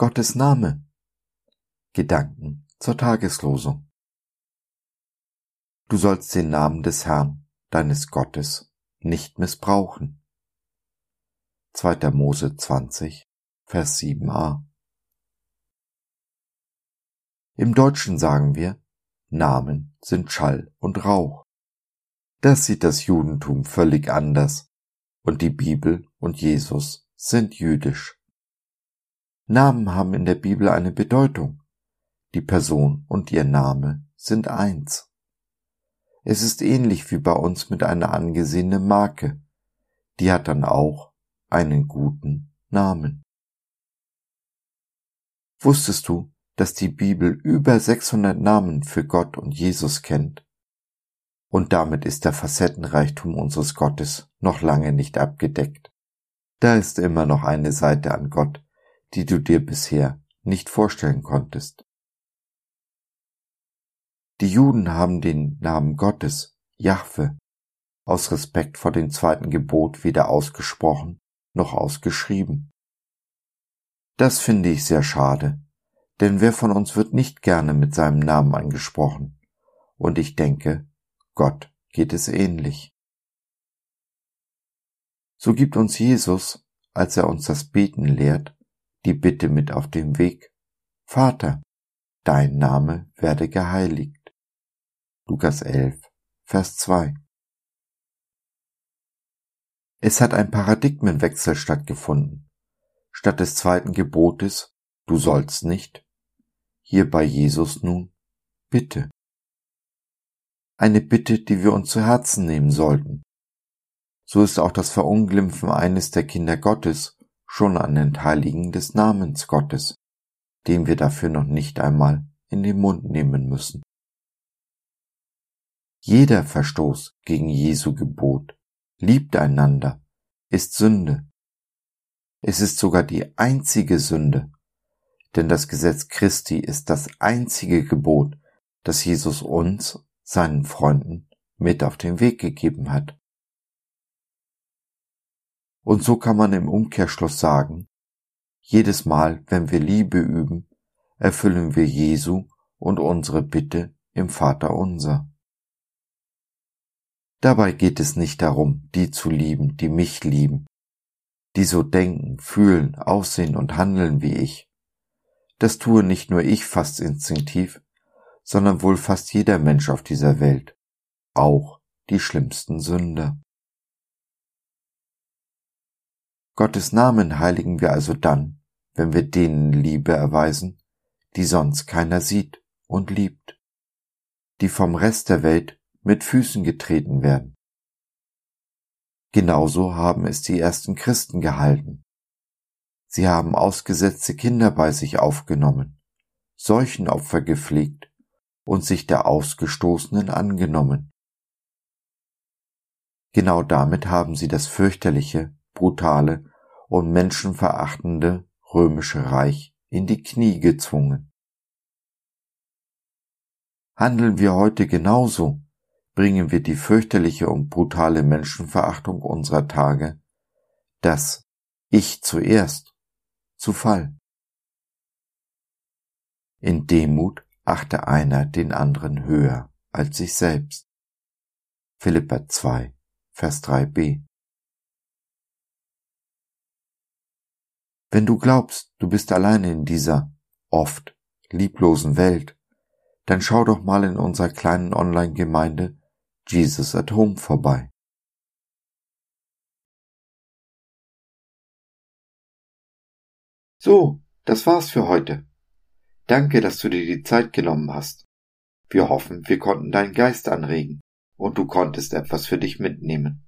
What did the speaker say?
Gottes Name? Gedanken zur Tageslosung. Du sollst den Namen des Herrn, deines Gottes, nicht missbrauchen. 2. Mose 20, Vers 7a. Im Deutschen sagen wir, Namen sind Schall und Rauch. Das sieht das Judentum völlig anders und die Bibel und Jesus sind jüdisch. Namen haben in der Bibel eine Bedeutung. Die Person und ihr Name sind eins. Es ist ähnlich wie bei uns mit einer angesehenen Marke. Die hat dann auch einen guten Namen. Wusstest du, dass die Bibel über 600 Namen für Gott und Jesus kennt? Und damit ist der Facettenreichtum unseres Gottes noch lange nicht abgedeckt. Da ist immer noch eine Seite an Gott, die du dir bisher nicht vorstellen konntest. Die Juden haben den Namen Gottes, Jahwe, aus Respekt vor dem zweiten Gebot weder ausgesprochen noch ausgeschrieben. Das finde ich sehr schade, denn wer von uns wird nicht gerne mit seinem Namen angesprochen? Und ich denke, Gott geht es ähnlich. So gibt uns Jesus, als er uns das Beten lehrt, die Bitte mit auf dem Weg, Vater, dein Name werde geheiligt. Lukas 11, Vers 2. Es hat ein Paradigmenwechsel stattgefunden. Statt des zweiten Gebotes, du sollst nicht, hier bei Jesus nun, bitte. Eine Bitte, die wir uns zu Herzen nehmen sollten. So ist auch das Verunglimpfen eines der Kinder Gottes schon ein Entheiligen des Namens Gottes, den wir dafür noch nicht einmal in den Mund nehmen müssen. Jeder Verstoß gegen Jesu Gebot, liebt einander, ist Sünde. Es ist sogar die einzige Sünde, denn das Gesetz Christi ist das einzige Gebot, das Jesus uns, seinen Freunden, mit auf den Weg gegeben hat. Und so kann man im Umkehrschluss sagen, jedes Mal, wenn wir Liebe üben, erfüllen wir Jesu und unsere Bitte im Vater unser. Dabei geht es nicht darum, die zu lieben, die mich lieben, die so denken, fühlen, aussehen und handeln wie ich. Das tue nicht nur ich fast instinktiv, sondern wohl fast jeder Mensch auf dieser Welt, auch die schlimmsten Sünder. Gottes Namen heiligen wir also dann, wenn wir denen Liebe erweisen, die sonst keiner sieht und liebt, die vom Rest der Welt mit Füßen getreten werden. Genauso haben es die ersten Christen gehalten. Sie haben ausgesetzte Kinder bei sich aufgenommen, Seuchenopfer gepflegt und sich der Ausgestoßenen angenommen. Genau damit haben sie das fürchterliche, brutale und menschenverachtende römische Reich in die Knie gezwungen. Handeln wir heute genauso, bringen wir die fürchterliche und brutale Menschenverachtung unserer Tage, das Ich zuerst, zu Fall. In Demut achte einer den anderen höher als sich selbst. Philippa 2, Vers 3b. Wenn du glaubst, du bist alleine in dieser oft lieblosen Welt, dann schau doch mal in unserer kleinen Online-Gemeinde Jesus at Home vorbei. So, das war's für heute. Danke, dass du dir die Zeit genommen hast. Wir hoffen, wir konnten deinen Geist anregen und du konntest etwas für dich mitnehmen.